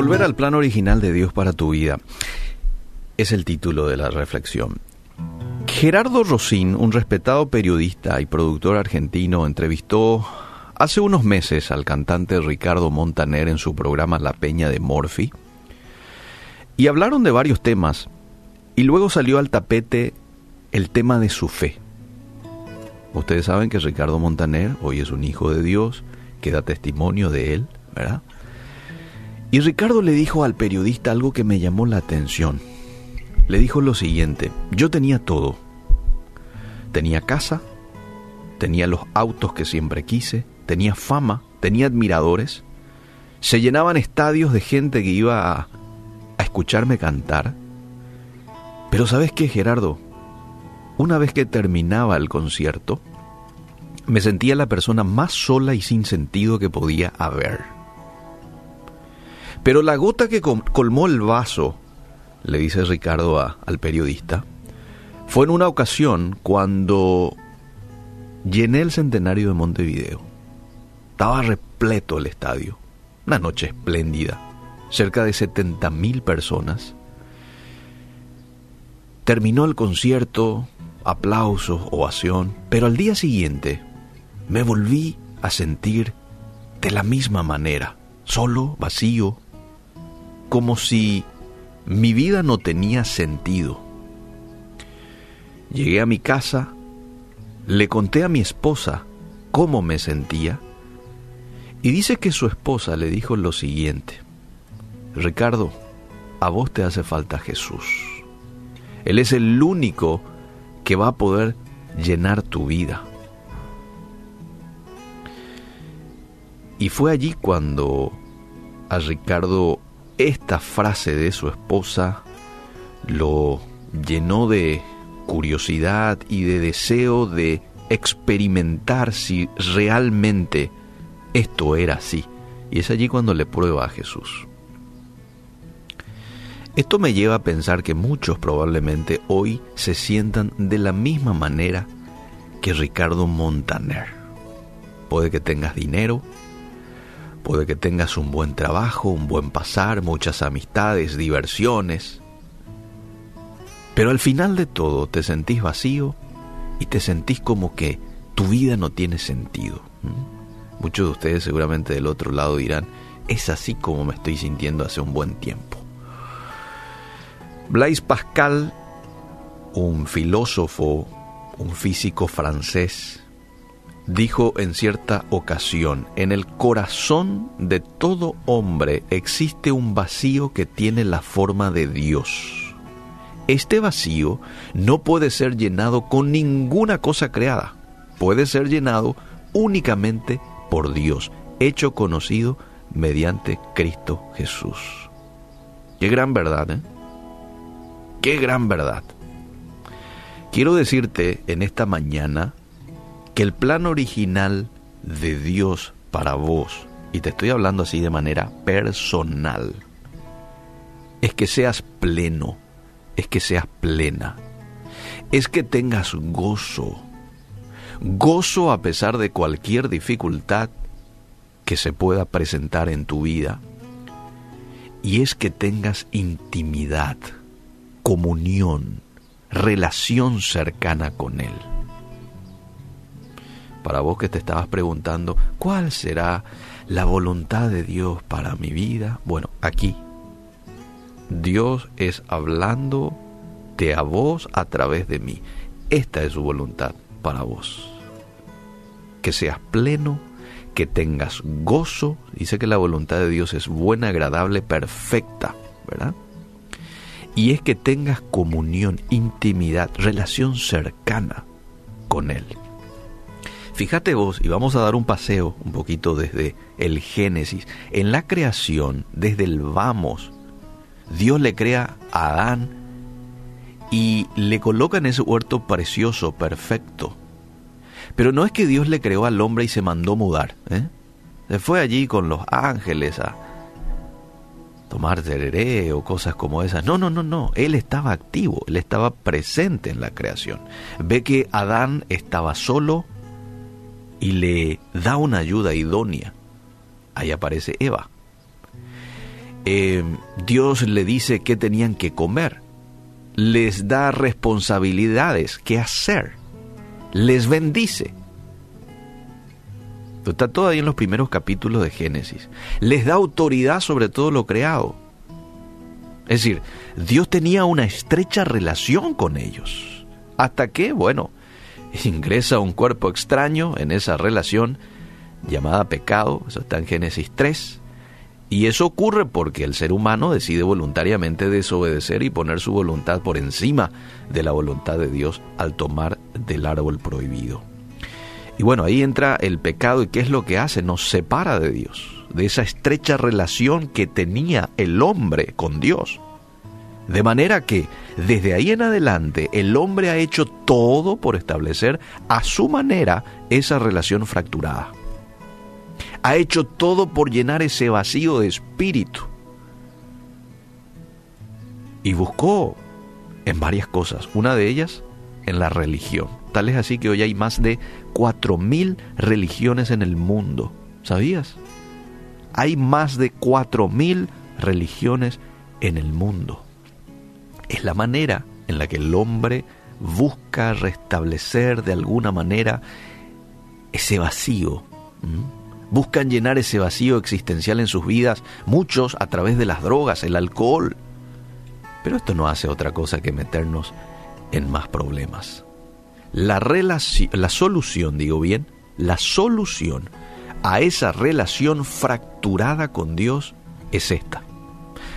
al plan original de Dios para tu vida. Es el título de la reflexión. Gerardo Rosín, un respetado periodista y productor argentino, entrevistó hace unos meses al cantante Ricardo Montaner en su programa La Peña de Morphy y hablaron de varios temas y luego salió al tapete el tema de su fe. Ustedes saben que Ricardo Montaner hoy es un hijo de Dios que da testimonio de él, ¿verdad? Y Ricardo le dijo al periodista algo que me llamó la atención. Le dijo lo siguiente, yo tenía todo. Tenía casa, tenía los autos que siempre quise, tenía fama, tenía admiradores, se llenaban estadios de gente que iba a, a escucharme cantar. Pero ¿sabes qué, Gerardo? Una vez que terminaba el concierto, me sentía la persona más sola y sin sentido que podía haber. Pero la gota que colmó el vaso, le dice Ricardo al periodista, fue en una ocasión cuando llené el centenario de Montevideo. Estaba repleto el estadio, una noche espléndida, cerca de 70 mil personas. Terminó el concierto, aplausos, ovación, pero al día siguiente me volví a sentir de la misma manera, solo, vacío, como si mi vida no tenía sentido. Llegué a mi casa, le conté a mi esposa cómo me sentía y dice que su esposa le dijo lo siguiente, Ricardo, a vos te hace falta Jesús. Él es el único que va a poder llenar tu vida. Y fue allí cuando a Ricardo esta frase de su esposa lo llenó de curiosidad y de deseo de experimentar si realmente esto era así. Y es allí cuando le prueba a Jesús. Esto me lleva a pensar que muchos probablemente hoy se sientan de la misma manera que Ricardo Montaner. Puede que tengas dinero, Puede que tengas un buen trabajo, un buen pasar, muchas amistades, diversiones. Pero al final de todo te sentís vacío y te sentís como que tu vida no tiene sentido. Muchos de ustedes seguramente del otro lado dirán, es así como me estoy sintiendo hace un buen tiempo. Blaise Pascal, un filósofo, un físico francés, dijo en cierta ocasión, en el corazón de todo hombre existe un vacío que tiene la forma de Dios. Este vacío no puede ser llenado con ninguna cosa creada, puede ser llenado únicamente por Dios, hecho conocido mediante Cristo Jesús. Qué gran verdad, ¿eh? Qué gran verdad. Quiero decirte en esta mañana el plan original de Dios para vos, y te estoy hablando así de manera personal, es que seas pleno, es que seas plena, es que tengas gozo, gozo a pesar de cualquier dificultad que se pueda presentar en tu vida, y es que tengas intimidad, comunión, relación cercana con Él para vos que te estabas preguntando, ¿cuál será la voluntad de Dios para mi vida? Bueno, aquí Dios es hablando de a vos a través de mí. Esta es su voluntad para vos. Que seas pleno, que tengas gozo. Dice que la voluntad de Dios es buena, agradable, perfecta, ¿verdad? Y es que tengas comunión, intimidad, relación cercana con Él. Fíjate vos, y vamos a dar un paseo un poquito desde el Génesis. En la creación, desde el vamos, Dios le crea a Adán y le coloca en ese huerto precioso, perfecto. Pero no es que Dios le creó al hombre y se mandó mudar. ¿eh? Se fue allí con los ángeles a tomar tereré o cosas como esas. No, no, no, no. Él estaba activo, él estaba presente en la creación. Ve que Adán estaba solo, y le da una ayuda idónea. Ahí aparece Eva. eh, Dios le dice qué tenían que comer, les da responsabilidades, qué hacer, les bendice. Está todo ahí en los primeros capítulos de Génesis. Les da autoridad sobre todo lo creado. Es decir, Dios tenía una estrecha relación con ellos. Hasta que, bueno, ingresa un cuerpo extraño en esa relación llamada pecado, eso está en Génesis 3, y eso ocurre porque el ser humano decide voluntariamente desobedecer y poner su voluntad por encima de la voluntad de Dios al tomar del árbol prohibido. Y bueno, ahí entra el pecado y qué es lo que hace, nos separa de Dios, de esa estrecha relación que tenía el hombre con Dios. De manera que desde ahí en adelante el hombre ha hecho todo por establecer a su manera esa relación fracturada ha hecho todo por llenar ese vacío de espíritu. Y buscó en varias cosas, una de ellas en la religión. Tal es así que hoy hay más de 4.000 religiones en el mundo. ¿Sabías? Hay más de 4.000 religiones en el mundo. Es la manera en la que el hombre busca restablecer de alguna manera ese vacío buscan llenar ese vacío existencial en sus vidas, muchos a través de las drogas, el alcohol. Pero esto no hace otra cosa que meternos en más problemas. La, la solución, digo bien, la solución a esa relación fracturada con Dios es esta.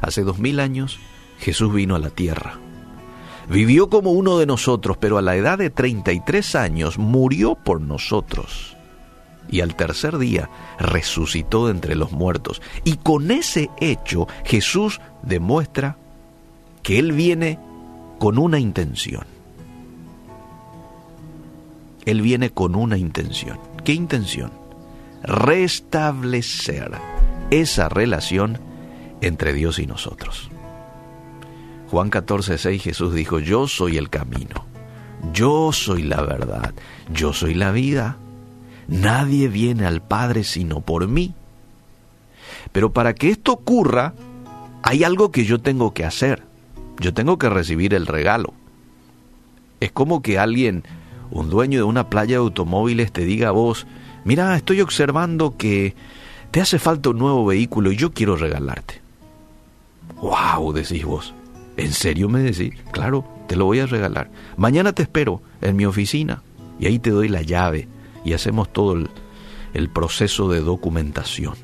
Hace dos mil años Jesús vino a la tierra. Vivió como uno de nosotros, pero a la edad de 33 años murió por nosotros y al tercer día resucitó de entre los muertos. Y con ese hecho Jesús demuestra que Él viene con una intención. Él viene con una intención. ¿Qué intención? Restablecer esa relación entre Dios y nosotros. Juan 14, 6 Jesús dijo, yo soy el camino, yo soy la verdad, yo soy la vida. Nadie viene al Padre sino por mí. Pero para que esto ocurra, hay algo que yo tengo que hacer. Yo tengo que recibir el regalo. Es como que alguien, un dueño de una playa de automóviles, te diga a vos, mira, estoy observando que te hace falta un nuevo vehículo y yo quiero regalarte. ¡Wow! decís vos. ¿En serio me decís? Claro, te lo voy a regalar. Mañana te espero en mi oficina y ahí te doy la llave y hacemos todo el, proceso de documentación.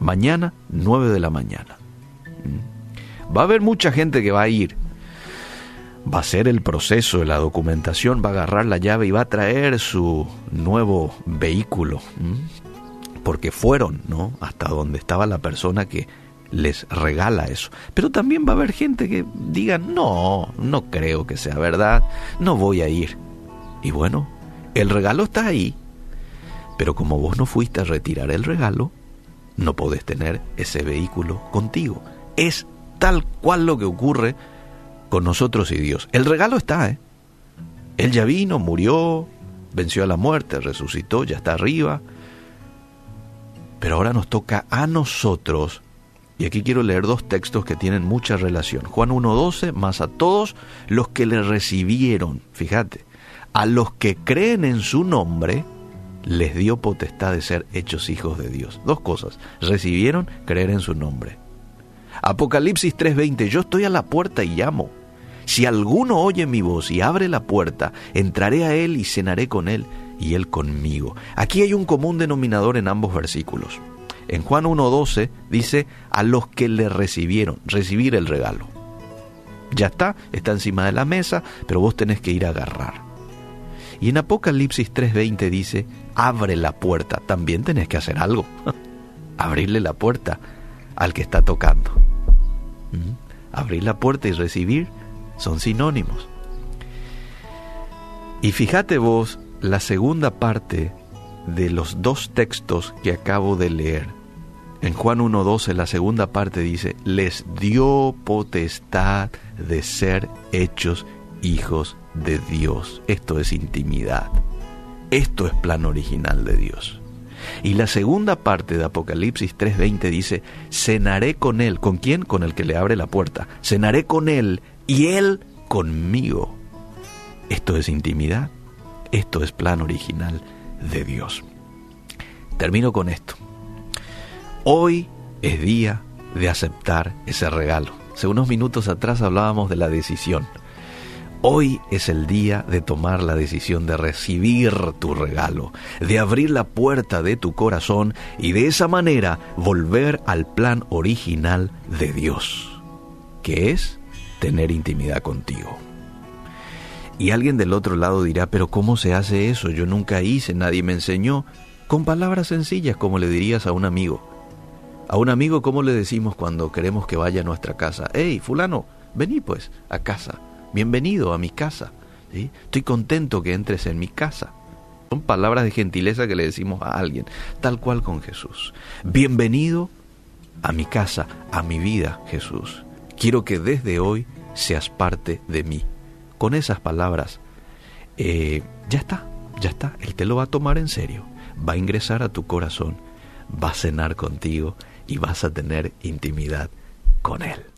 Mañana, 9 de la mañana. ¿Mm? Va a haber mucha gente que va a ir. Va a hacer el proceso de la documentación, va a agarrar la llave y va a traer su nuevo vehículo. ¿Mm? Porque fueron, ¿no? Hasta donde estaba la persona que les regala eso. Pero también va a haber gente que diga, no, no creo que sea verdad, no voy a ir. Y bueno, el regalo está ahí, pero como vos no fuiste a retirar el regalo, no podés tener ese vehículo contigo. Es tal cual lo que ocurre con nosotros y Dios. El regalo está, ¿eh? Él ya vino, murió, venció a la muerte, resucitó, ya está arriba. Pero ahora nos toca a nosotros, y aquí quiero leer dos textos que tienen mucha relación. Juan 1.12, más a todos los que le recibieron, fíjate, a los que creen en su nombre, les dio potestad de ser hechos hijos de Dios. Dos cosas, recibieron creer en su nombre. Apocalipsis 3:20, yo estoy a la puerta y llamo. Si alguno oye mi voz y abre la puerta, entraré a él y cenaré con él y él conmigo. Aquí hay un común denominador en ambos versículos. En Juan 1.12 dice, a los que le recibieron, recibir el regalo. Ya está, está encima de la mesa, pero vos tenés que ir a agarrar. Y en Apocalipsis 3:20 dice, abre la puerta. También tenés que hacer algo. Abrirle la puerta al que está tocando. Abrir la puerta y recibir son sinónimos. Y fíjate vos la segunda parte de los dos textos que acabo de leer. En Juan 1.12 la segunda parte dice, les dio potestad de ser hechos hijos de Dios. Esto es intimidad. Esto es plan original de Dios. Y la segunda parte de Apocalipsis 3:20 dice, cenaré con él. ¿Con quién? Con el que le abre la puerta. Cenaré con él y él conmigo. Esto es intimidad. Esto es plan original de Dios. Termino con esto. Hoy es día de aceptar ese regalo. Hace unos minutos atrás hablábamos de la decisión. Hoy es el día de tomar la decisión de recibir tu regalo, de abrir la puerta de tu corazón y de esa manera volver al plan original de Dios, que es tener intimidad contigo. Y alguien del otro lado dirá, pero ¿cómo se hace eso? Yo nunca hice, nadie me enseñó. Con palabras sencillas, como le dirías a un amigo. A un amigo, ¿cómo le decimos cuando queremos que vaya a nuestra casa? Hey, fulano, vení pues a casa. Bienvenido a mi casa. Estoy contento que entres en mi casa. Son palabras de gentileza que le decimos a alguien, tal cual con Jesús. Bienvenido a mi casa, a mi vida, Jesús. Quiero que desde hoy seas parte de mí. Con esas palabras, eh, ya está, ya está. Él te lo va a tomar en serio. Va a ingresar a tu corazón, va a cenar contigo y vas a tener intimidad con Él.